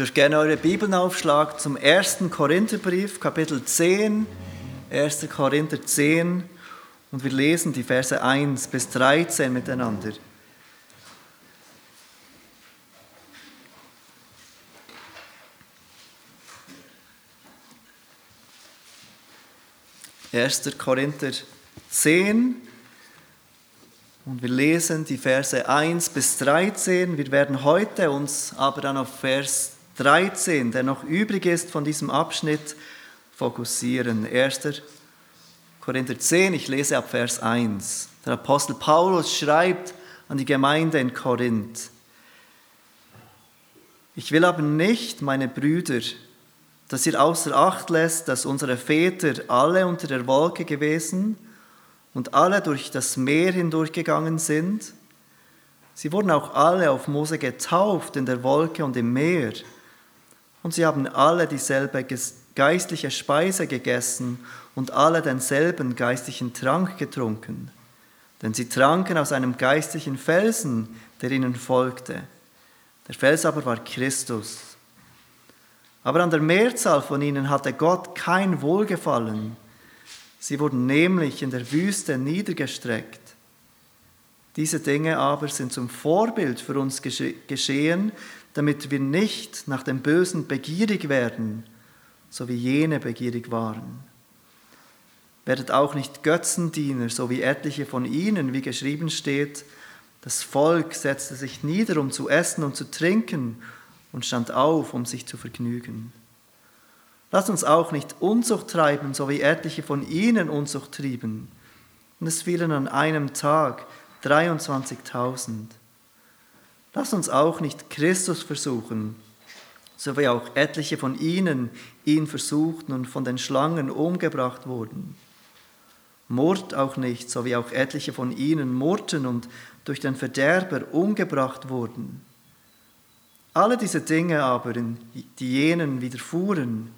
dürft gerne eure Bibeln aufschlagen zum 1. Korintherbrief, Kapitel 10, 1. Korinther 10 und wir lesen die Verse 1 bis 13 miteinander. 1. Korinther 10 und wir lesen die Verse 1 bis 13. Wir werden heute uns aber dann auf Vers 13, der noch übrig ist von diesem Abschnitt, fokussieren. 1. Korinther 10, ich lese ab Vers 1. Der Apostel Paulus schreibt an die Gemeinde in Korinth. Ich will aber nicht, meine Brüder, dass ihr außer Acht lässt, dass unsere Väter alle unter der Wolke gewesen und alle durch das Meer hindurchgegangen sind. Sie wurden auch alle auf Mose getauft in der Wolke und im Meer. Und sie haben alle dieselbe geistliche Speise gegessen und alle denselben geistlichen Trank getrunken. Denn sie tranken aus einem geistlichen Felsen, der ihnen folgte. Der Fels aber war Christus. Aber an der Mehrzahl von ihnen hatte Gott kein Wohlgefallen. Sie wurden nämlich in der Wüste niedergestreckt. Diese Dinge aber sind zum Vorbild für uns geschehen, damit wir nicht nach dem Bösen begierig werden, so wie jene begierig waren. Werdet auch nicht Götzendiener, so wie etliche von ihnen, wie geschrieben steht, das Volk setzte sich nieder, um zu essen und zu trinken, und stand auf, um sich zu vergnügen. Lasst uns auch nicht Unzucht treiben, so wie etliche von ihnen Unzucht trieben. Und es fielen an einem Tag 23.000. Lasst uns auch nicht Christus versuchen, so wie auch etliche von ihnen ihn versuchten und von den Schlangen umgebracht wurden. Mord auch nicht, so wie auch etliche von ihnen murrten und durch den Verderber umgebracht wurden. Alle diese Dinge aber, die jenen widerfuhren,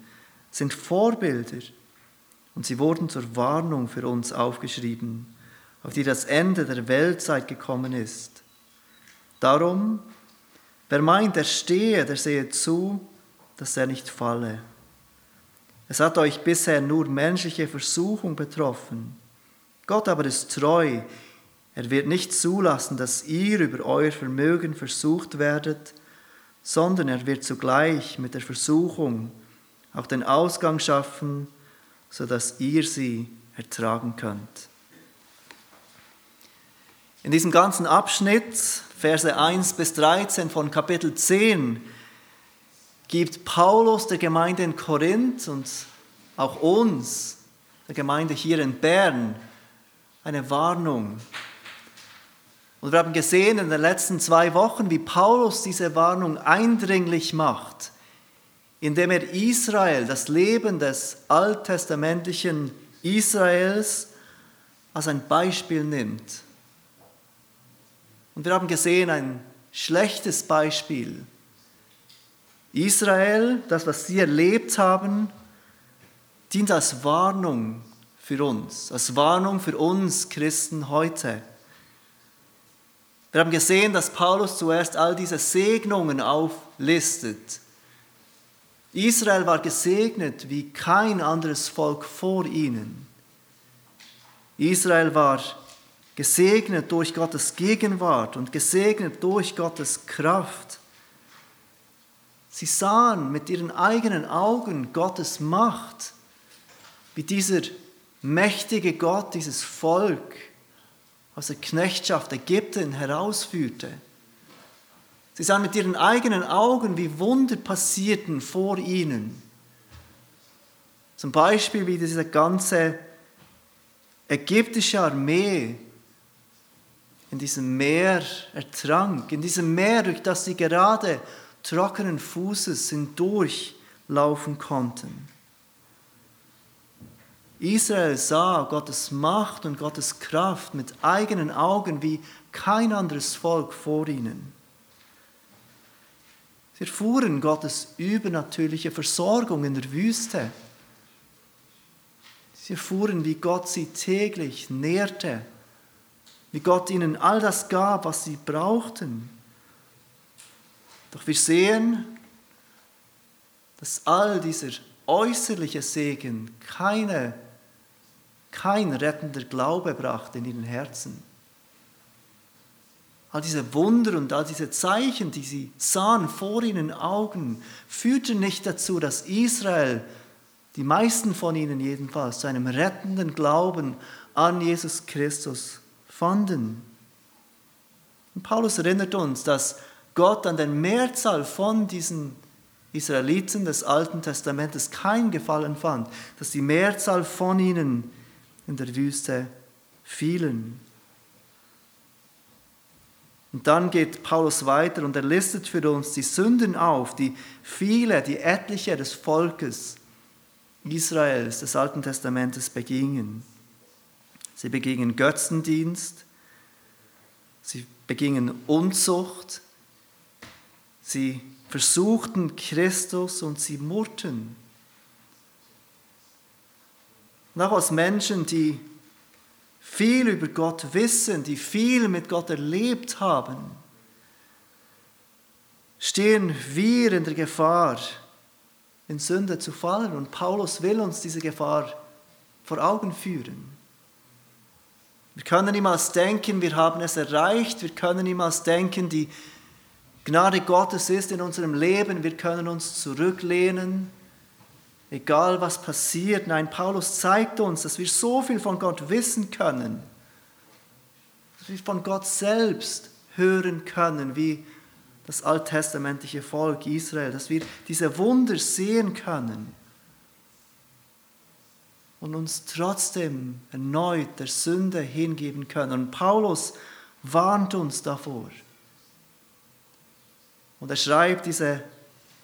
sind Vorbilder und sie wurden zur Warnung für uns aufgeschrieben, auf die das Ende der Weltzeit gekommen ist. Darum, wer meint, er stehe, der sehe zu, dass er nicht falle. Es hat euch bisher nur menschliche Versuchung betroffen. Gott aber ist treu. Er wird nicht zulassen, dass ihr über euer Vermögen versucht werdet, sondern er wird zugleich mit der Versuchung auch den Ausgang schaffen, sodass ihr sie ertragen könnt. In diesem ganzen Abschnitt, Verse 1 bis 13 von Kapitel 10, gibt Paulus der Gemeinde in Korinth und auch uns, der Gemeinde hier in Bern, eine Warnung, und wir haben gesehen in den letzten zwei Wochen, wie Paulus diese Warnung eindringlich macht, indem er Israel, das Leben des alttestamentlichen Israels, als ein Beispiel nimmt. Und wir haben gesehen, ein schlechtes Beispiel. Israel, das, was sie erlebt haben, dient als Warnung für uns, als Warnung für uns Christen heute. Wir haben gesehen, dass Paulus zuerst all diese Segnungen auflistet. Israel war gesegnet wie kein anderes Volk vor ihnen. Israel war gesegnet durch Gottes Gegenwart und gesegnet durch Gottes Kraft. Sie sahen mit ihren eigenen Augen Gottes Macht, wie dieser mächtige Gott dieses Volk aus der Knechtschaft Ägypten herausführte. Sie sahen mit ihren eigenen Augen, wie Wunder passierten vor ihnen. Zum Beispiel, wie diese ganze ägyptische Armee in diesem Meer ertrank, in diesem Meer, durch das sie gerade trockenen Fußes hindurchlaufen konnten. Israel sah Gottes Macht und Gottes Kraft mit eigenen Augen wie kein anderes Volk vor ihnen. Sie erfuhren Gottes übernatürliche Versorgung in der Wüste. Sie erfuhren, wie Gott sie täglich nährte, wie Gott ihnen all das gab, was sie brauchten. Doch wir sehen, dass all dieser äußerliche Segen keine, kein rettender Glaube brachte in ihren Herzen. All diese Wunder und all diese Zeichen, die sie sahen vor ihren Augen, führten nicht dazu, dass Israel, die meisten von ihnen jedenfalls, zu einem rettenden Glauben an Jesus Christus fanden. Und Paulus erinnert uns, dass Gott an der Mehrzahl von diesen Israeliten des Alten Testamentes kein Gefallen fand, dass die Mehrzahl von ihnen in der Wüste fielen. Und dann geht Paulus weiter und er listet für uns die Sünden auf, die viele, die etliche des Volkes Israels des Alten Testamentes begingen. Sie begingen Götzendienst, sie begingen Unzucht, sie versuchten Christus und sie murrten. Und auch als Menschen, die viel über Gott wissen, die viel mit Gott erlebt haben, stehen wir in der Gefahr, in Sünde zu fallen. Und Paulus will uns diese Gefahr vor Augen führen. Wir können niemals denken, wir haben es erreicht. Wir können niemals denken, die Gnade Gottes ist in unserem Leben. Wir können uns zurücklehnen, egal was passiert. Nein, Paulus zeigt uns, dass wir so viel von Gott wissen können, dass wir von Gott selbst hören können, wie das alttestamentliche Volk Israel, dass wir diese Wunder sehen können und uns trotzdem erneut der Sünde hingeben können. Und Paulus warnt uns davor. Und er schreibt diese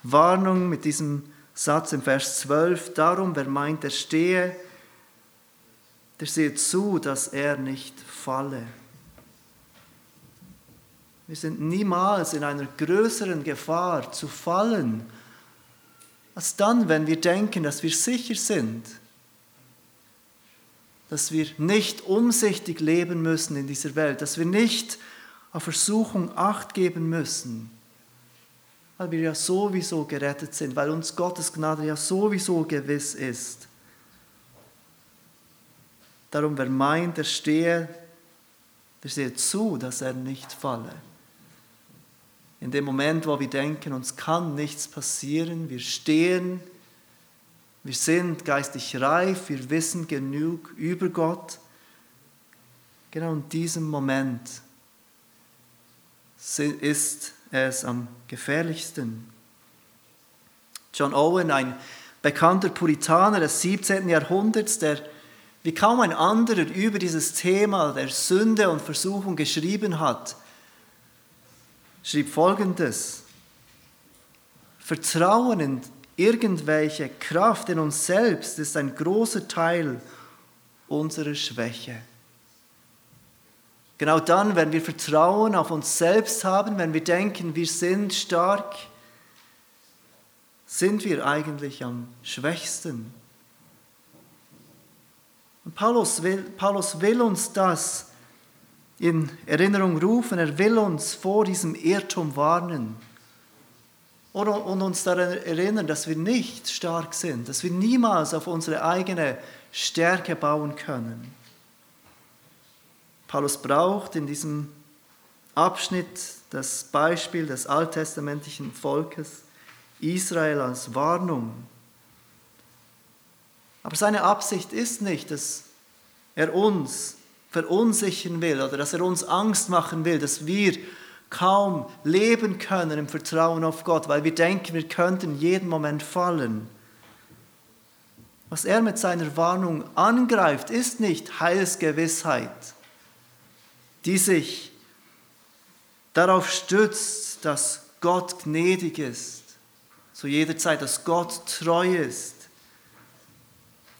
Warnung mit diesem Satz im Vers 12, darum, wer meint, er stehe, der sehe zu, dass er nicht falle. Wir sind niemals in einer größeren Gefahr zu fallen, als dann, wenn wir denken, dass wir sicher sind dass wir nicht umsichtig leben müssen in dieser Welt, dass wir nicht auf Versuchung acht geben müssen, weil wir ja sowieso gerettet sind, weil uns Gottes Gnade ja sowieso gewiss ist. Darum, wer meint, er stehe, der sehe zu, dass er nicht falle. In dem Moment, wo wir denken, uns kann nichts passieren, wir stehen, wir sind geistig reif, wir wissen genug über Gott. Genau in diesem Moment ist es am gefährlichsten. John Owen, ein bekannter Puritaner des 17. Jahrhunderts, der wie kaum ein anderer über dieses Thema der Sünde und Versuchung geschrieben hat, schrieb folgendes. Vertrauen in Irgendwelche Kraft in uns selbst ist ein großer Teil unserer Schwäche. Genau dann, wenn wir Vertrauen auf uns selbst haben, wenn wir denken, wir sind stark, sind wir eigentlich am schwächsten. Und Paulus will, Paulus will uns das in Erinnerung rufen, er will uns vor diesem Irrtum warnen und uns daran erinnern, dass wir nicht stark sind, dass wir niemals auf unsere eigene Stärke bauen können. Paulus braucht in diesem Abschnitt das Beispiel des alttestamentlichen Volkes Israel als Warnung. Aber seine Absicht ist nicht, dass er uns verunsichern will oder dass er uns Angst machen will, dass wir kaum leben können im Vertrauen auf Gott, weil wir denken, wir könnten jeden Moment fallen. Was er mit seiner Warnung angreift, ist nicht Heilsgewissheit, die sich darauf stützt, dass Gott gnädig ist, zu jeder Zeit, dass Gott treu ist.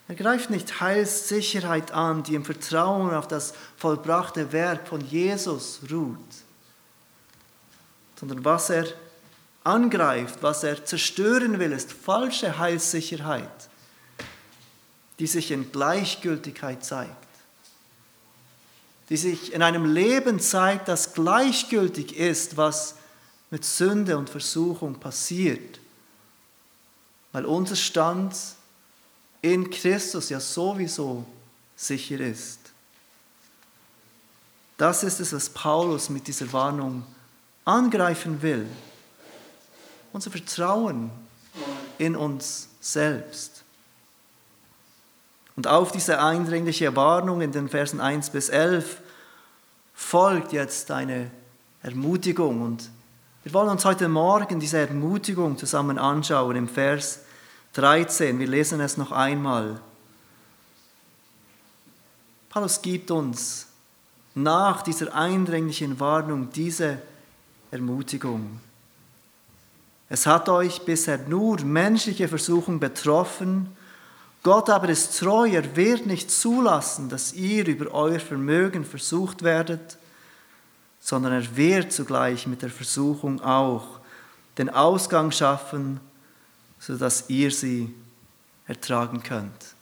Er greift nicht Heilssicherheit an, die im Vertrauen auf das vollbrachte Werk von Jesus ruht sondern was er angreift, was er zerstören will, ist falsche Heilssicherheit, die sich in Gleichgültigkeit zeigt, die sich in einem Leben zeigt, das gleichgültig ist, was mit Sünde und Versuchung passiert. weil unser Stand in Christus ja sowieso sicher ist. Das ist es, was Paulus mit dieser Warnung angreifen will. Unser Vertrauen in uns selbst. Und auf diese eindringliche Warnung in den Versen 1 bis 11 folgt jetzt eine Ermutigung. Und wir wollen uns heute Morgen diese Ermutigung zusammen anschauen im Vers 13. Wir lesen es noch einmal. Paulus gibt uns nach dieser eindringlichen Warnung diese Ermutigung. Es hat euch bisher nur menschliche Versuchung betroffen, Gott aber ist treu, er wird nicht zulassen, dass ihr über euer Vermögen versucht werdet, sondern er wird zugleich mit der Versuchung auch den Ausgang schaffen, sodass ihr sie ertragen könnt.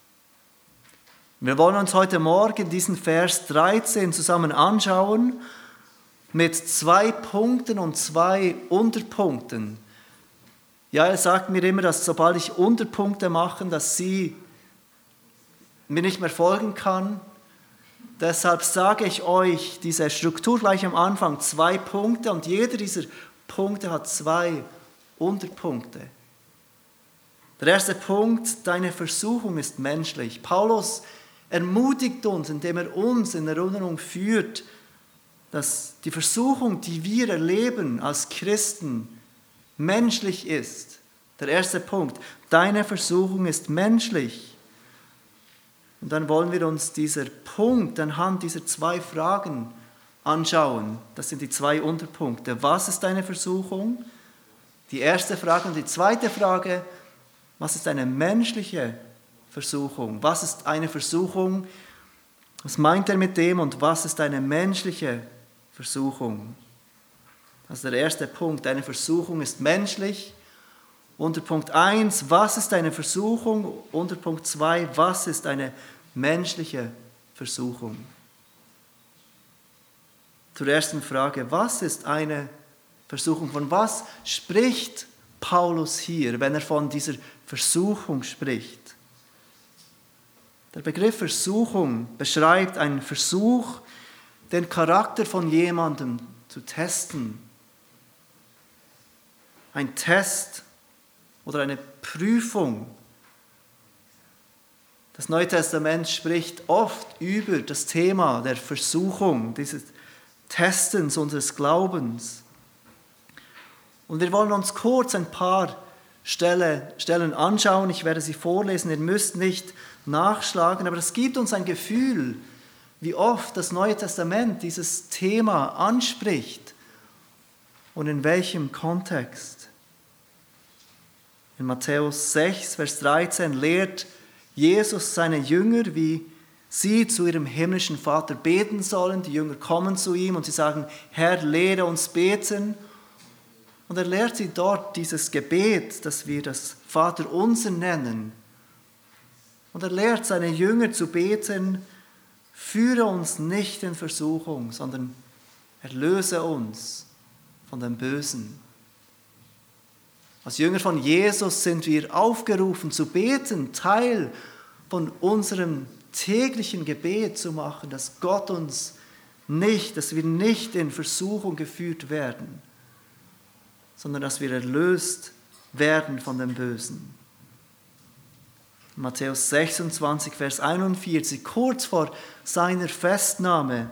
Wir wollen uns heute Morgen diesen Vers 13 zusammen anschauen mit zwei Punkten und zwei Unterpunkten. Ja, er sagt mir immer, dass sobald ich Unterpunkte mache, dass sie mir nicht mehr folgen kann. Deshalb sage ich euch diese Struktur gleich am Anfang, zwei Punkte und jeder dieser Punkte hat zwei Unterpunkte. Der erste Punkt, deine Versuchung ist menschlich. Paulus ermutigt uns, indem er uns in Erinnerung führt, dass die Versuchung, die wir erleben als Christen, menschlich ist. Der erste Punkt, deine Versuchung ist menschlich. Und dann wollen wir uns dieser Punkt anhand dieser zwei Fragen anschauen. Das sind die zwei Unterpunkte. Was ist deine Versuchung? Die erste Frage und die zweite Frage, was ist eine menschliche Versuchung? Was ist eine Versuchung? Was meint er mit dem und was ist eine menschliche Versuchung? Also der erste Punkt, eine Versuchung ist menschlich. Unter Punkt 1, was ist eine Versuchung? Unter Punkt 2, was ist eine menschliche Versuchung? Zur ersten Frage, was ist eine Versuchung? Von was spricht Paulus hier, wenn er von dieser Versuchung spricht? Der Begriff Versuchung beschreibt einen Versuch, den Charakter von jemandem zu testen. Ein Test oder eine Prüfung. Das Neue Testament spricht oft über das Thema der Versuchung, dieses Testens unseres Glaubens. Und wir wollen uns kurz ein paar Stellen anschauen. Ich werde sie vorlesen. Ihr müsst nicht nachschlagen, aber es gibt uns ein Gefühl, wie oft das Neue Testament dieses Thema anspricht und in welchem Kontext. In Matthäus 6, Vers 13 lehrt Jesus seine Jünger, wie sie zu ihrem himmlischen Vater beten sollen. Die Jünger kommen zu ihm und sie sagen, Herr, lehre uns beten. Und er lehrt sie dort dieses Gebet, das wir das Vater unser nennen. Und er lehrt seine Jünger zu beten, führe uns nicht in Versuchung, sondern erlöse uns von dem Bösen. Als Jünger von Jesus sind wir aufgerufen zu beten, Teil von unserem täglichen Gebet zu machen, dass Gott uns nicht, dass wir nicht in Versuchung geführt werden, sondern dass wir erlöst werden von dem Bösen. Matthäus 26, Vers 41, kurz vor seiner Festnahme,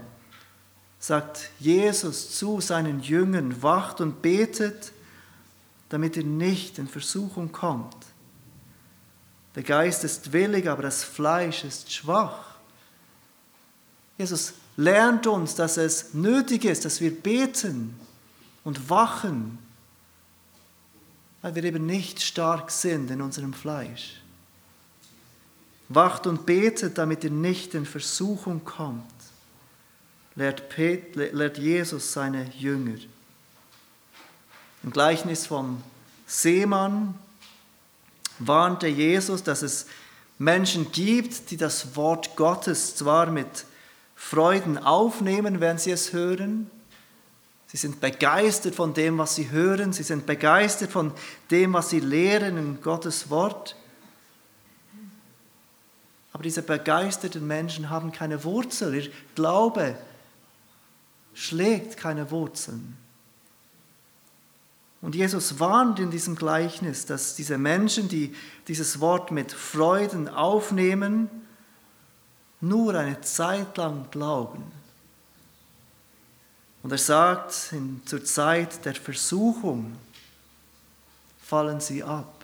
sagt Jesus zu seinen Jüngern, wacht und betet, damit ihr nicht in Versuchung kommt. Der Geist ist willig, aber das Fleisch ist schwach. Jesus lernt uns, dass es nötig ist, dass wir beten und wachen, weil wir eben nicht stark sind in unserem Fleisch. Wacht und betet, damit ihr nicht in Versuchung kommt, lehrt, Jesus seine Jünger. Im Gleichnis vom Seemann warnte Jesus, dass es Menschen gibt, die das Wort Gottes zwar mit Freuden aufnehmen, wenn sie es hören, Sie sind begeistert von dem, was sie hören. Sie sind begeistert von dem, was sie lehren in Gottes Wort. Aber diese begeisterten Menschen haben keine Wurzel. Ihr Glaube schlägt keine Wurzeln. Und Jesus warnt in diesem Gleichnis, dass diese Menschen, die dieses Wort mit Freuden aufnehmen, nur eine Zeit lang glauben. Und er sagt, in, zur Zeit der Versuchung fallen sie ab.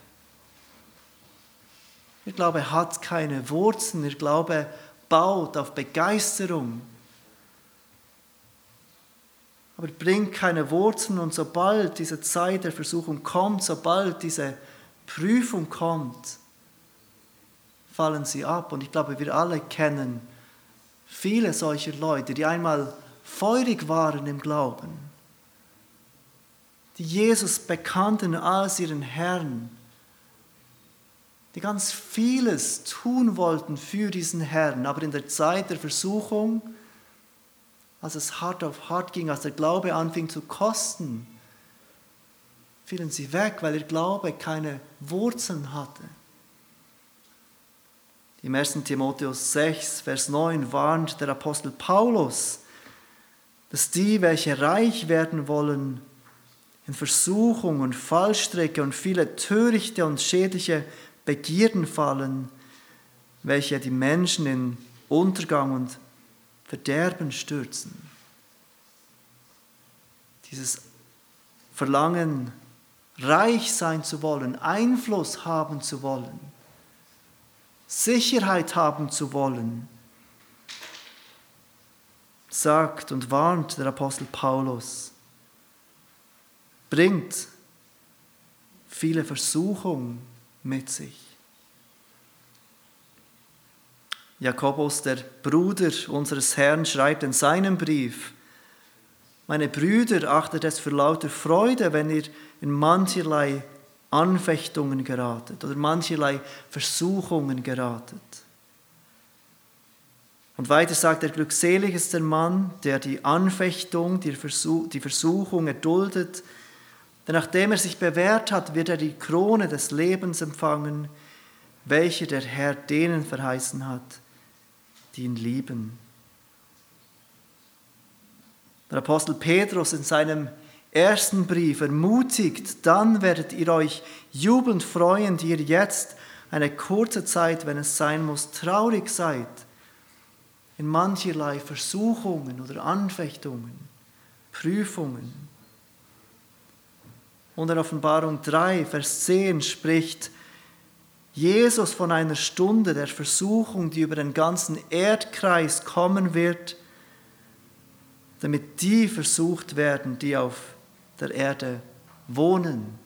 Ihr Glaube hat keine Wurzeln, ihr Glaube baut auf Begeisterung, aber bringt keine Wurzeln. Und sobald diese Zeit der Versuchung kommt, sobald diese Prüfung kommt, fallen sie ab. Und ich glaube, wir alle kennen viele solcher Leute, die einmal feurig waren im Glauben, die Jesus bekannten als ihren Herrn, die ganz vieles tun wollten für diesen Herrn, aber in der Zeit der Versuchung, als es hart auf hart ging, als der Glaube anfing zu kosten, fielen sie weg, weil ihr Glaube keine Wurzeln hatte. Im 1. Timotheus 6, Vers 9 warnt der Apostel Paulus, dass die, welche reich werden wollen, in Versuchung und Fallstrecke und viele törichte und schädliche Begierden fallen, welche die Menschen in Untergang und Verderben stürzen. Dieses Verlangen, reich sein zu wollen, Einfluss haben zu wollen, Sicherheit haben zu wollen, sagt und warnt der Apostel Paulus, bringt viele Versuchungen mit sich. Jakobus, der Bruder unseres Herrn, schreibt in seinem Brief, meine Brüder, achtet es für lauter Freude, wenn ihr in mancherlei Anfechtungen geratet oder mancherlei Versuchungen geratet. Und weiter sagt er, glückselig ist der Mann, der die Anfechtung, die, Versuchung erduldet, denn nachdem er sich bewährt hat, wird er die Krone des Lebens empfangen, welche der Herr denen verheißen hat, die ihn lieben. Der Apostel Petrus in seinem ersten Brief ermutigt, dann werdet ihr euch jubelnd freuen, die ihr jetzt eine kurze Zeit, wenn es sein muss, traurig seid, in mancherlei Versuchungen oder Anfechtungen, Prüfungen. Und in Offenbarung 3, Vers 10 spricht Jesus von einer Stunde der Versuchung, die über den ganzen Erdkreis kommen wird, damit die versucht werden, die auf der Erde wohnen.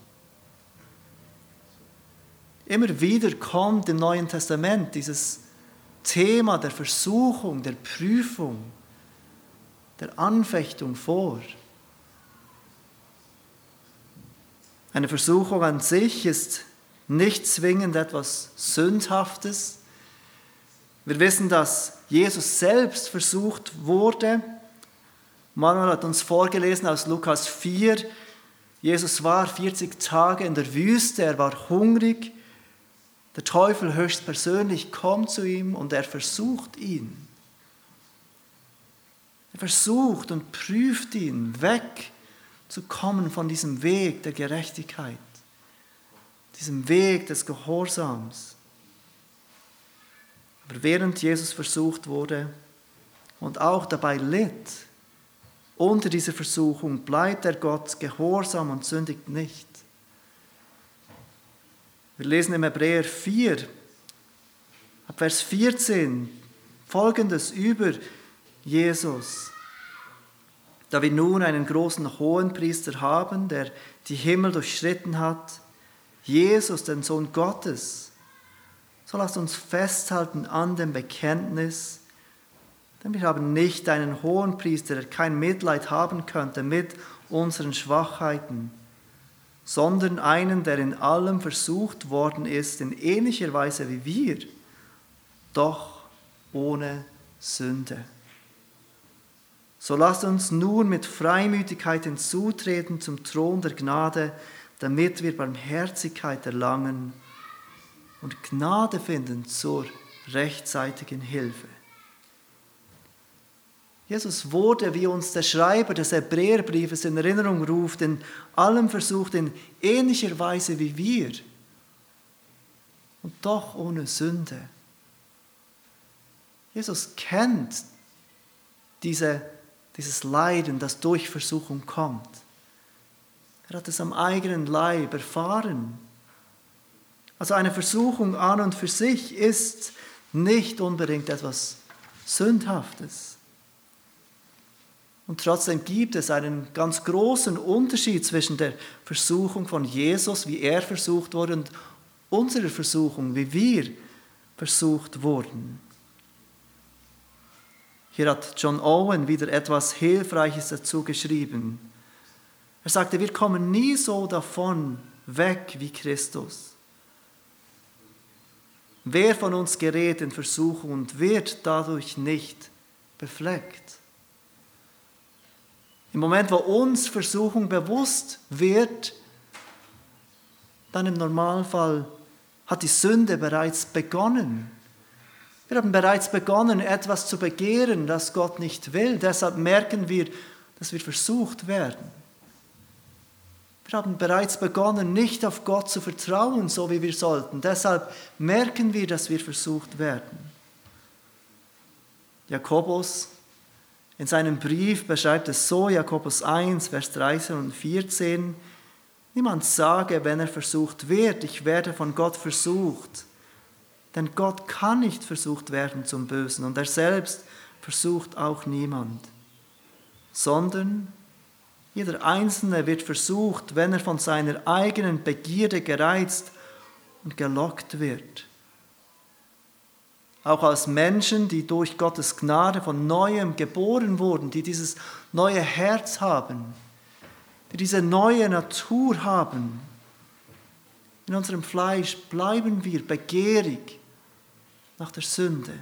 Immer wieder kommt im Neuen Testament dieses Thema der Versuchung, der Prüfung, der Anfechtung vor. Eine Versuchung an sich ist nicht zwingend etwas Sündhaftes. Wir wissen, dass Jesus selbst versucht wurde. Manuel hat uns vorgelesen aus Lukas 4. Jesus war 40 Tage in der Wüste, er war hungrig. Der Teufel höchstpersönlich kommt zu ihm und er versucht ihn. Er versucht und prüft ihn, wegzukommen von diesem Weg der Gerechtigkeit diesem Weg des Gehorsams. Aber während Jesus versucht wurde und auch dabei litt, unter dieser Versuchung bleibt er Gott gehorsam und sündigt nicht. Wir lesen im Hebräer 4, ab Vers 14, folgendes über Jesus. Da wir nun einen großen Hohenpriester haben, der die Himmel durchschritten hat, Jesus, den Sohn Gottes. So lasst uns festhalten an dem Bekenntnis, denn wir haben nicht einen hohen Priester, der kein Mitleid haben könnte mit unseren Schwachheiten, sondern einen, der in allem versucht worden ist, in ähnlicher Weise wie wir, doch ohne Sünde. So lasst uns nun mit Freimütigkeit hinzutreten zum Thron der Gnade, damit wir Barmherzigkeit erlangen und Gnade finden zur rechtzeitigen Hilfe. Jesus wurde, wie uns der Schreiber des Hebräerbriefes in Erinnerung ruft, in allem versucht, in ähnlicher Weise wie wir und doch ohne Sünde. Jesus kennt diese, dieses Leiden, das durch Versuchung kommt. Er hat es am eigenen Leib erfahren. Also eine Versuchung an und für sich ist nicht unbedingt etwas Sündhaftes. Und trotzdem gibt es einen ganz großen Unterschied zwischen der Versuchung von Jesus, wie er versucht wurde, und unserer Versuchung, wie wir versucht wurden. Hier hat John Owen wieder etwas Hilfreiches dazu geschrieben. Er sagte, wir kommen nie so davon weg wie Christus. Wer von uns gerät in Versuchung und wird dadurch nicht befleckt? Im Moment, wo uns Versuchung bewusst wird, dann im Normalfall hat die Sünde bereits begonnen. Wir haben bereits begonnen, etwas zu begehren, das Gott nicht will. Deshalb merken wir, dass wir versucht werden. Wir haben bereits begonnen, nicht auf Gott zu vertrauen, so wie wir sollten. Deshalb merken wir, dass wir versucht werden. Jakobus in seinem Brief beschreibt es so, Jakobus 1, Vers 13 und 14, niemand sage, wenn er versucht wird, ich werde von Gott versucht. Denn Gott kann nicht versucht werden zum Bösen und er selbst versucht auch niemand, sondern jeder Einzelne wird versucht, wenn er von seiner eigenen Begierde gereizt und gelockt wird auch als Menschen, die durch Gottes Gnade von neuem geboren wurden, die dieses neue Herz haben, die diese neue Natur haben. In unserem Fleisch bleiben wir begierig nach der Sünde.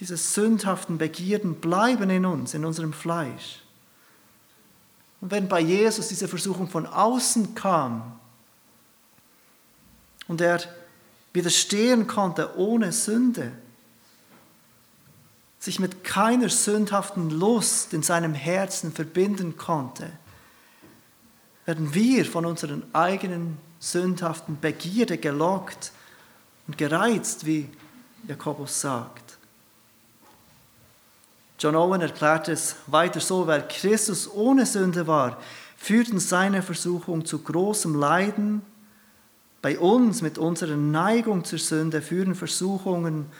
Diese sündhaften Begierden bleiben in uns, in unserem Fleisch. Und wenn bei Jesus diese Versuchung von außen kam und er widerstehen konnte ohne Sünde, sich mit keiner sündhaften Lust in seinem Herzen verbinden konnte, werden wir von unseren eigenen sündhaften Begierde gelockt und gereizt, wie Jakobus sagt. John Owen erklärt es weiter so, weil Christus ohne Sünde war, führten seine Versuchung zu großem Leiden bei uns mit unserer Neigung zur Sünde führen Versuchungen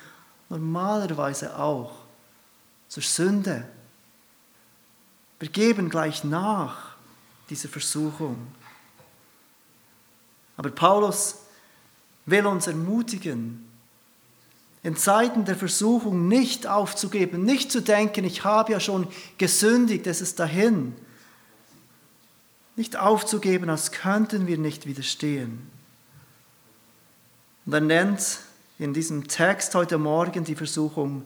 normalerweise auch zur Sünde. Wir geben gleich nach dieser Versuchung. Aber Paulus will uns ermutigen, in Zeiten der Versuchung nicht aufzugeben, nicht zu denken, ich habe ja schon gesündigt, es ist dahin. Nicht aufzugeben, als könnten wir nicht widerstehen. Und er nennt in diesem Text heute Morgen die Versuchung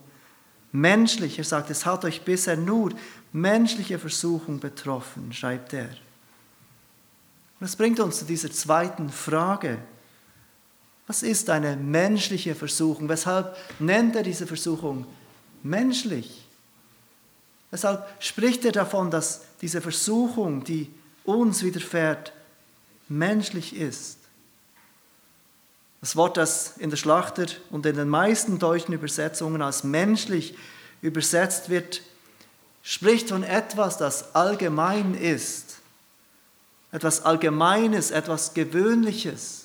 menschlich. Er sagt, es hat euch bisher nur menschliche Versuchung betroffen, schreibt er. Und das bringt uns zu dieser zweiten Frage. Was ist eine menschliche Versuchung? Weshalb nennt er diese Versuchung menschlich? Weshalb spricht er davon, dass diese Versuchung, die uns widerfährt, menschlich ist? Das Wort, das in der Schlachter und in den meisten deutschen Übersetzungen als menschlich übersetzt wird, spricht von etwas, das allgemein ist. Etwas Allgemeines, etwas Gewöhnliches.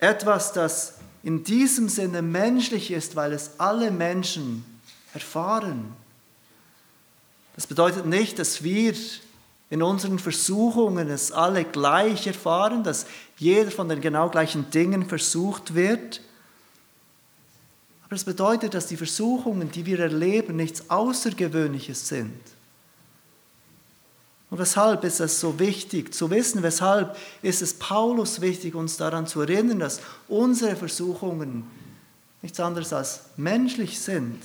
Etwas, das in diesem Sinne menschlich ist, weil es alle Menschen erfahren. Das bedeutet nicht, dass wir in unseren Versuchungen es alle gleich erfahren, dass jeder von den genau gleichen Dingen versucht wird. Aber es bedeutet, dass die Versuchungen, die wir erleben, nichts Außergewöhnliches sind. Und weshalb ist es so wichtig zu wissen, weshalb ist es Paulus wichtig, uns daran zu erinnern, dass unsere Versuchungen nichts anderes als menschlich sind.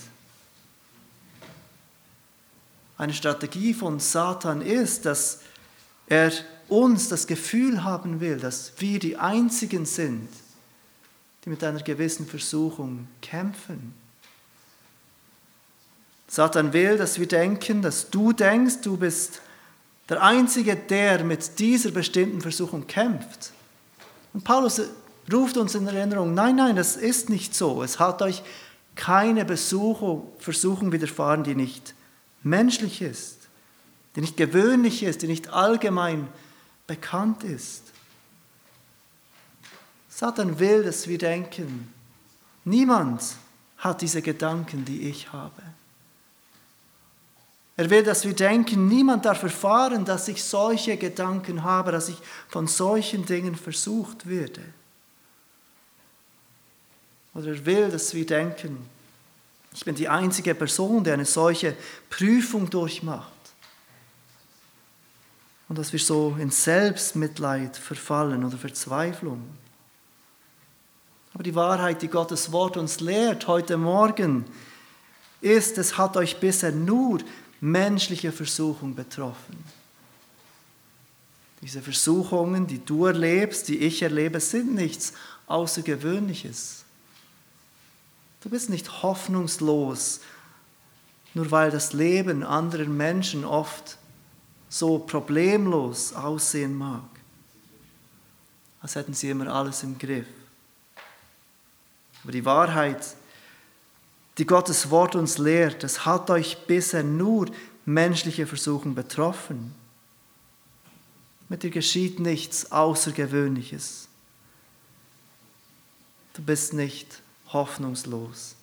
Eine Strategie von Satan ist, dass er uns das Gefühl haben will, dass wir die Einzigen sind, die mit einer gewissen Versuchung kämpfen. Satan will, dass wir denken, dass du denkst, du bist der Einzige, der mit dieser bestimmten Versuchung kämpft. Und Paulus ruft uns in Erinnerung, nein, nein, das ist nicht so. Es hat euch keine Besuchung, Versuchung widerfahren, die nicht menschlich ist, die nicht gewöhnlich ist, die nicht allgemein bekannt ist. Satan will, dass wir denken, niemand hat diese Gedanken, die ich habe. Er will, dass wir denken, niemand darf erfahren, dass ich solche Gedanken habe, dass ich von solchen Dingen versucht werde. Oder er will, dass wir denken, ich bin die einzige Person, die eine solche Prüfung durchmacht. Und dass wir so in Selbstmitleid verfallen oder Verzweiflung. Aber die Wahrheit, die Gottes Wort uns lehrt heute Morgen, ist, es hat euch bisher nur menschliche Versuchung betroffen. Diese Versuchungen, die du erlebst, die ich erlebe, sind nichts Außergewöhnliches. Du bist nicht hoffnungslos, nur weil das Leben anderer Menschen oft so problemlos aussehen mag, als hätten sie immer alles im Griff. Aber die Wahrheit, die Gottes Wort uns lehrt, es hat euch bisher nur menschliche Versuchung betroffen. Mit dir geschieht nichts Außergewöhnliches. Du bist nicht hoffnungslos.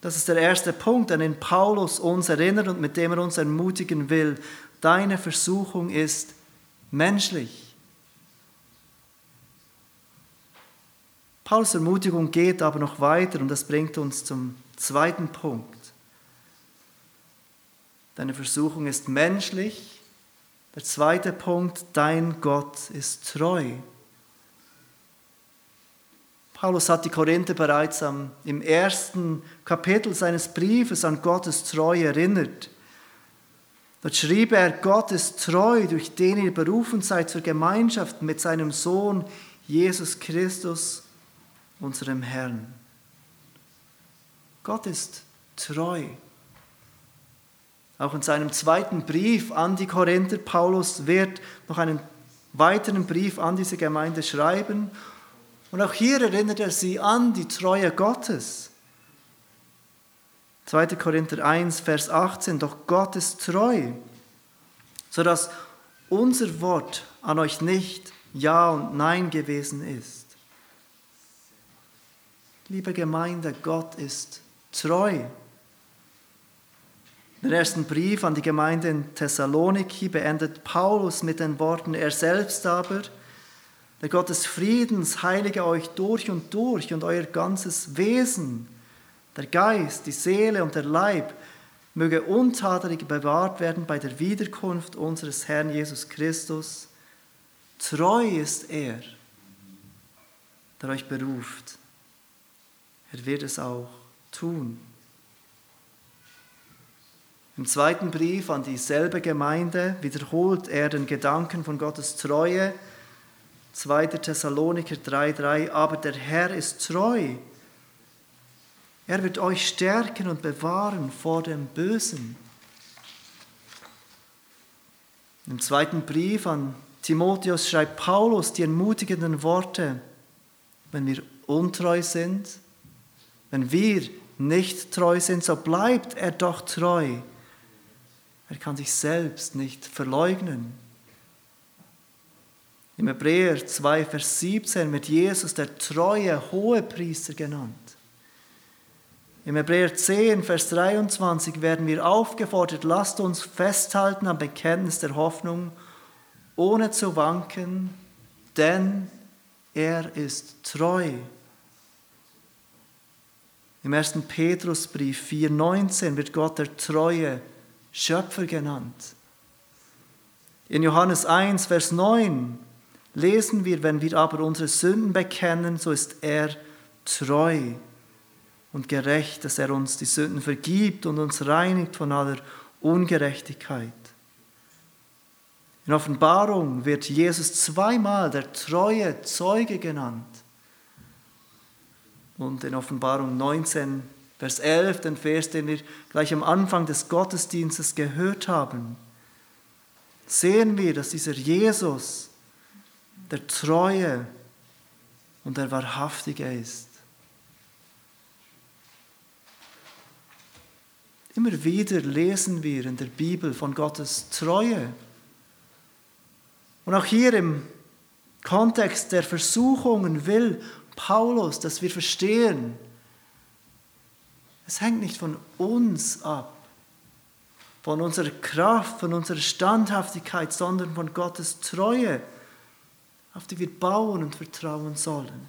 Das ist der erste Punkt, an den Paulus uns erinnert und mit dem er uns ermutigen will. Deine Versuchung ist menschlich. Paulus Ermutigung geht aber noch weiter und das bringt uns zum zweiten Punkt. Deine Versuchung ist menschlich. Der zweite Punkt, dein Gott ist treu. Paulus hat die Korinther bereits im ersten Kapitel seines Briefes an Gottes Treue erinnert. Dort schrieb er, Gott ist treu, durch den ihr berufen seid zur Gemeinschaft mit seinem Sohn Jesus Christus, unserem Herrn. Gott ist treu. Auch in seinem zweiten Brief an die Korinther, Paulus wird noch einen weiteren Brief an diese Gemeinde schreiben und auch hier erinnert er sie an die Treue Gottes. 2. Korinther 1, Vers 18, doch Gott ist treu, sodass unser Wort an euch nicht Ja und Nein gewesen ist. Liebe Gemeinde, Gott ist treu. Den ersten Brief an die Gemeinde in Thessaloniki beendet Paulus mit den Worten, er selbst aber, der Gott des Friedens heilige euch durch und durch und euer ganzes Wesen, der Geist, die Seele und der Leib, möge untadelig bewahrt werden bei der Wiederkunft unseres Herrn Jesus Christus. Treu ist er, der euch beruft. Er wird es auch tun. Im zweiten Brief an dieselbe Gemeinde wiederholt er den Gedanken von Gottes Treue 2. Thessaloniker 3,3 Aber der Herr ist treu. Er wird euch stärken und bewahren vor dem Bösen. Im zweiten Brief an Timotheus schreibt Paulus die ermutigenden Worte, wenn wir untreu sind, wenn wir nicht treu sind, so bleibt er doch treu. Er kann sich selbst nicht verleugnen. Im Hebräer 2, Vers 17 wird Jesus der treue Hohepriester genannt. Im Hebräer 10, Vers 23 werden wir aufgefordert, lasst uns festhalten am Bekenntnis der Hoffnung, ohne zu wanken, denn er ist treu. Im 1. Petrusbrief 4, 19 wird Gott der treue Schöpfer genannt. In Johannes 1, Vers 9 lesen wir, wenn wir aber unsere Sünden bekennen, so ist er treu und gerecht, dass er uns die Sünden vergibt und uns reinigt von aller Ungerechtigkeit. In Offenbarung wird Jesus zweimal der treue Zeuge genannt. Und in Offenbarung 19, Vers 11, den Vers, den wir gleich am Anfang des Gottesdienstes gehört haben, sehen wir, dass dieser Jesus der Treue und der Wahrhaftige ist. Immer wieder lesen wir in der Bibel von Gottes Treue. Und auch hier im Kontext der Versuchungen will Paulus, dass wir verstehen, es hängt nicht von uns ab, von unserer Kraft, von unserer Standhaftigkeit, sondern von Gottes Treue, auf die wir bauen und vertrauen sollen.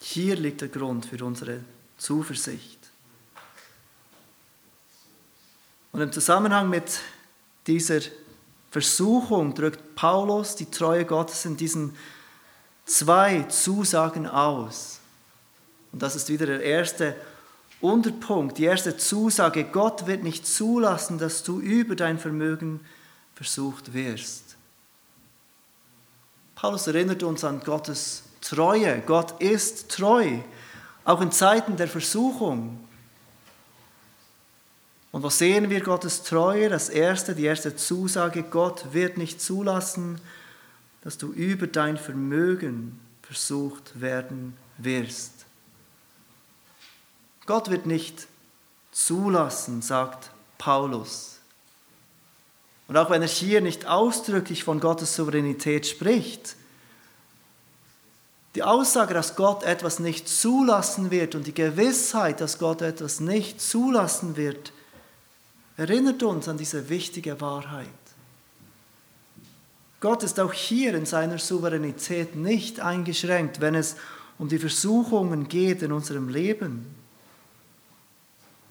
Hier liegt der Grund für unsere Zuversicht. Und im Zusammenhang mit dieser Versuchung drückt Paulus die Treue Gottes in diesen zwei Zusagen aus. Und das ist wieder der erste Unterpunkt, die erste Zusage. Gott wird nicht zulassen, dass du über dein Vermögen versucht wirst. Paulus erinnert uns an Gottes Treue. Gott ist treu, auch in Zeiten der Versuchung. Und was sehen wir Gottes Treue? Das erste, die erste Zusage, Gott wird nicht zulassen, dass du über dein Vermögen versucht werden wirst. Gott wird nicht zulassen, sagt Paulus. Und auch wenn er hier nicht ausdrücklich von Gottes Souveränität spricht, die Aussage, dass Gott etwas nicht zulassen wird und die Gewissheit, dass Gott etwas nicht zulassen wird, erinnert uns an diese wichtige Wahrheit. Gott ist auch hier in seiner Souveränität nicht eingeschränkt, wenn es um die Versuchungen geht in unserem Leben.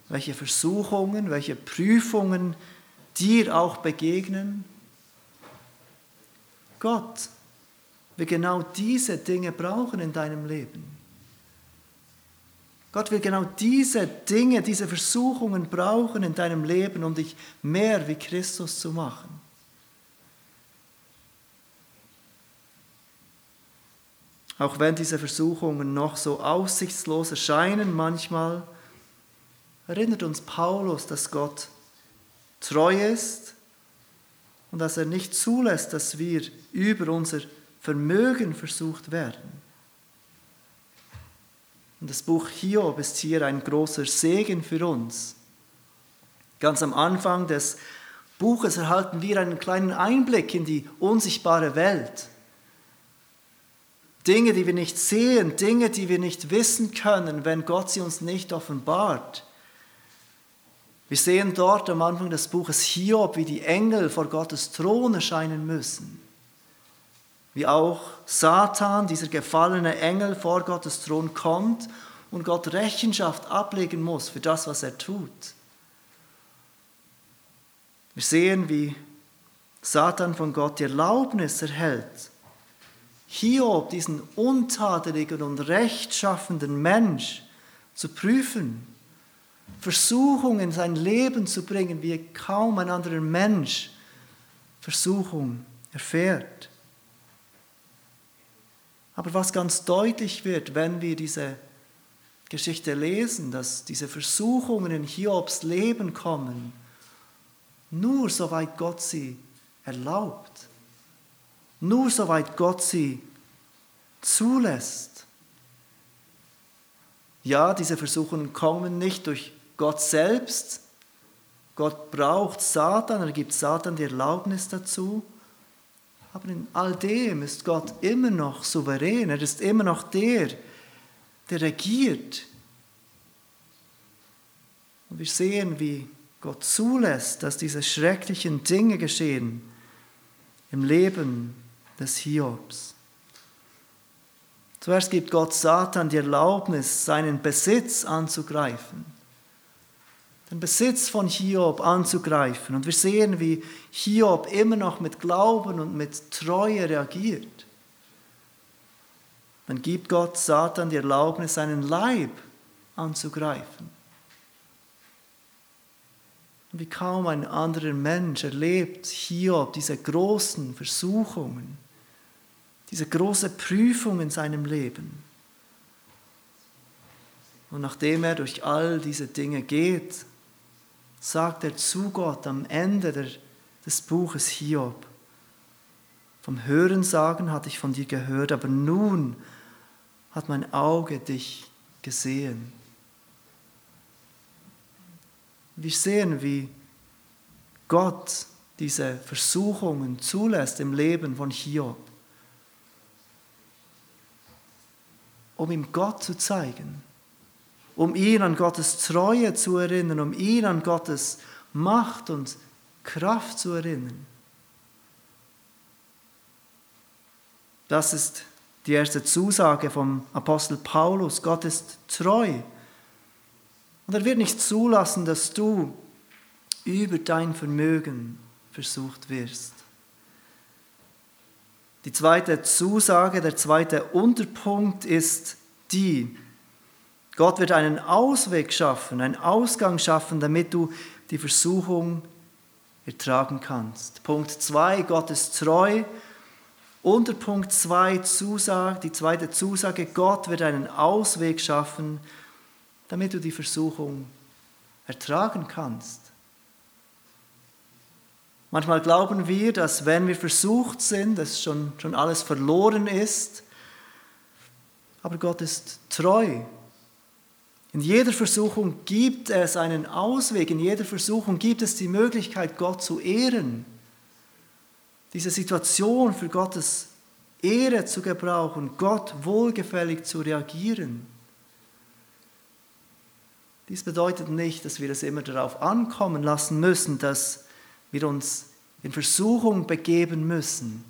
Welche Versuchungen, welche Prüfungen dir auch begegnen. Gott will genau diese Dinge brauchen in deinem Leben. Gott will genau diese Dinge, diese Versuchungen brauchen in deinem Leben, um dich mehr wie Christus zu machen. Auch wenn diese Versuchungen noch so aussichtslos erscheinen manchmal, erinnert uns Paulus, dass Gott treu ist und dass er nicht zulässt, dass wir über unser Vermögen versucht werden. Und das Buch Hiob ist hier ein großer Segen für uns. Ganz am Anfang des Buches erhalten wir einen kleinen Einblick in die unsichtbare Welt. Dinge, die wir nicht sehen, Dinge, die wir nicht wissen können, wenn Gott sie uns nicht offenbart. Wir sehen dort am Anfang des Buches Hiob, wie die Engel vor Gottes Thron erscheinen müssen wie auch Satan, dieser gefallene Engel, vor Gottes Thron kommt und Gott Rechenschaft ablegen muss für das, was er tut. Wir sehen, wie Satan von Gott die Erlaubnis erhält, Hiob, diesen untadeligen und rechtschaffenden Mensch, zu prüfen, Versuchung in sein Leben zu bringen, wie kaum ein anderer Mensch Versuchung erfährt. Aber was ganz deutlich wird, wenn wir diese Geschichte lesen, dass diese Versuchungen in Hiobs Leben kommen, nur soweit Gott sie erlaubt, nur soweit Gott sie zulässt. Ja, diese Versuchungen kommen nicht durch Gott selbst. Gott braucht Satan, er gibt Satan die Erlaubnis dazu. Aber in all dem ist Gott immer noch souverän. Er ist immer noch der, der regiert. Und wir sehen, wie Gott zulässt, dass diese schrecklichen Dinge geschehen im Leben des Hiobs. Zuerst gibt Gott Satan die Erlaubnis, seinen Besitz anzugreifen den Besitz von Hiob anzugreifen. Und wir sehen, wie Hiob immer noch mit Glauben und mit Treue reagiert. Dann gibt Gott Satan die Erlaubnis, seinen Leib anzugreifen. Und wie kaum ein anderer Mensch erlebt Hiob diese großen Versuchungen, diese große Prüfung in seinem Leben. Und nachdem er durch all diese Dinge geht, sagt er zu Gott am Ende der, des Buches Hiob, vom Hörensagen hatte ich von dir gehört, aber nun hat mein Auge dich gesehen. Wir sehen, wie Gott diese Versuchungen zulässt im Leben von Hiob, um ihm Gott zu zeigen, um ihn an Gottes Treue zu erinnern, um ihn an Gottes Macht und Kraft zu erinnern. Das ist die erste Zusage vom Apostel Paulus. Gott ist treu. Und er wird nicht zulassen, dass du über dein Vermögen versucht wirst. Die zweite Zusage, der zweite Unterpunkt ist die, Gott wird einen Ausweg schaffen, einen Ausgang schaffen, damit du die Versuchung ertragen kannst. Punkt 2, Gott ist treu unter Punkt 2 Zusage, die zweite Zusage, Gott wird einen Ausweg schaffen, damit du die Versuchung ertragen kannst. Manchmal glauben wir, dass wenn wir versucht sind, dass schon, schon alles verloren ist. Aber Gott ist treu. In jeder Versuchung gibt es einen Ausweg, in jeder Versuchung gibt es die Möglichkeit, Gott zu ehren diese Situation für Gottes Ehre zu gebrauchen, Gott wohlgefällig zu reagieren. Dies bedeutet nicht, dass wir es immer darauf ankommen lassen müssen, dass wir uns in Versuchung begeben müssen.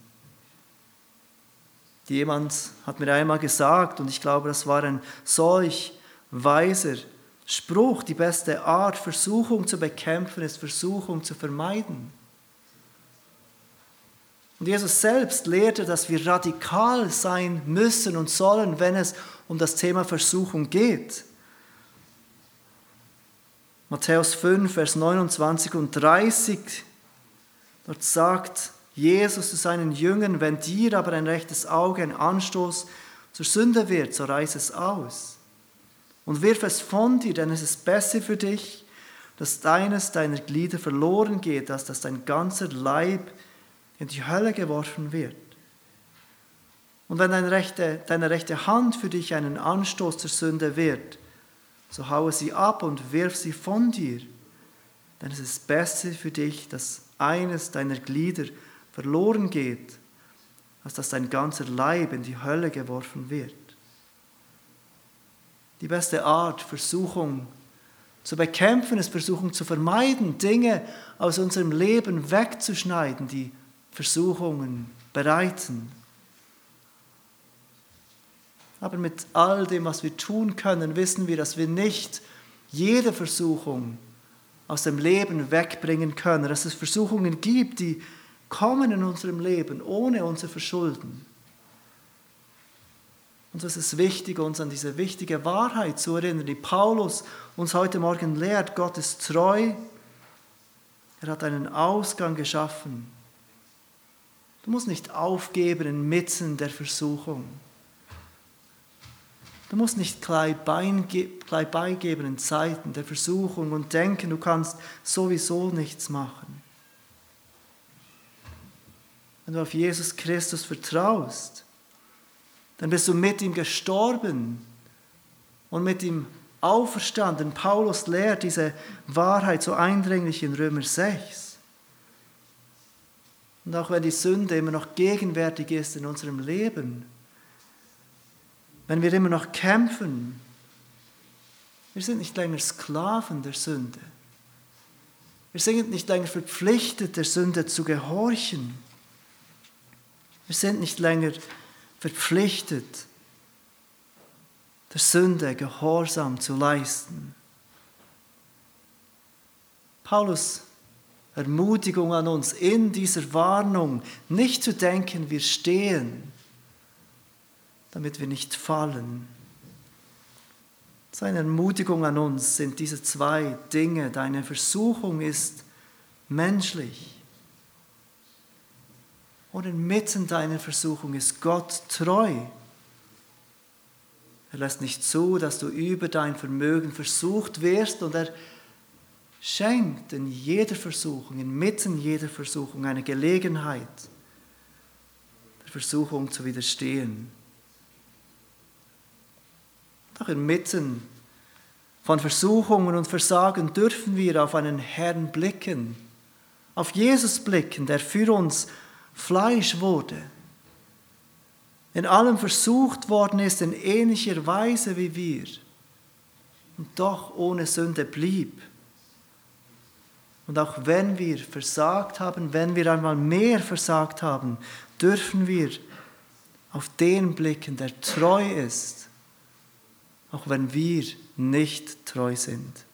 Jemand hat mir einmal gesagt, und ich glaube, das war ein solch weiser Spruch, die beste Art, Versuchung zu bekämpfen, ist Versuchung zu vermeiden. Und Jesus selbst lehrte, dass wir radikal sein müssen und sollen, wenn es um das Thema Versuchung geht. Matthäus 5, Vers 29 und 30, dort sagt Jesus zu seinen Jüngern, wenn dir aber ein rechtes Auge ein Anstoß zur Sünde wird, so reiß es aus und wirf es von dir, denn es ist besser für dich, dass deines deiner Glieder verloren geht, als dass dein ganzer Leib in die Hölle geworfen wird. Und wenn deine rechte, deine rechte Hand für dich einen Anstoß zur Sünde wird, so haue sie ab und wirf sie von dir. Denn es ist besser für dich, dass eines deiner Glieder verloren geht, als dass dein ganzer Leib in die Hölle geworfen wird. Die beste Art, Versuchung zu bekämpfen, ist Versuchung zu vermeiden, Dinge aus unserem Leben wegzuschneiden, die Versuchungen bereiten. Aber mit all dem, was wir tun können, wissen wir, dass wir nicht jede Versuchung aus dem Leben wegbringen können, dass es Versuchungen gibt, die kommen in unserem Leben ohne unser Verschulden. Und es ist wichtig, uns an diese wichtige Wahrheit zu erinnern, die Paulus uns heute Morgen lehrt. Gott ist treu. Er hat einen Ausgang geschaffen Du musst nicht aufgeben inmitten der Versuchung. Du musst nicht gleich beigeben in Zeiten der Versuchung und denken, du kannst sowieso nichts machen. Wenn du auf Jesus Christus vertraust, dann bist du mit ihm gestorben und mit ihm auferstanden. Paulus lehrt diese Wahrheit so eindringlich in Römer 6. Und auch wenn die Sünde immer noch gegenwärtig ist in unserem Leben, wenn wir immer noch kämpfen, wir sind nicht länger Sklaven der Sünde. Wir sind nicht länger verpflichtet, der Sünde zu gehorchen. Wir sind nicht länger verpflichtet, der Sünde Gehorsam zu leisten. Paulus Ermutigung an uns in dieser Warnung, nicht zu denken, wir stehen, damit wir nicht fallen. Seine Ermutigung an uns sind diese zwei Dinge. Deine Versuchung ist menschlich. Und inmitten deiner Versuchung ist Gott treu. Er lässt nicht zu, dass du über dein Vermögen versucht wirst und er schenkt in jeder Versuchung, inmitten jeder Versuchung eine Gelegenheit, der Versuchung zu widerstehen. Auch inmitten von Versuchungen und Versagen dürfen wir auf einen Herrn blicken, auf Jesus blicken, der für uns Fleisch wurde, in allem versucht worden ist in ähnlicher Weise wie wir und doch ohne Sünde blieb. Und auch wenn wir versagt haben, wenn wir einmal mehr versagt haben, dürfen wir auf den blicken, der treu ist, auch wenn wir nicht treu sind.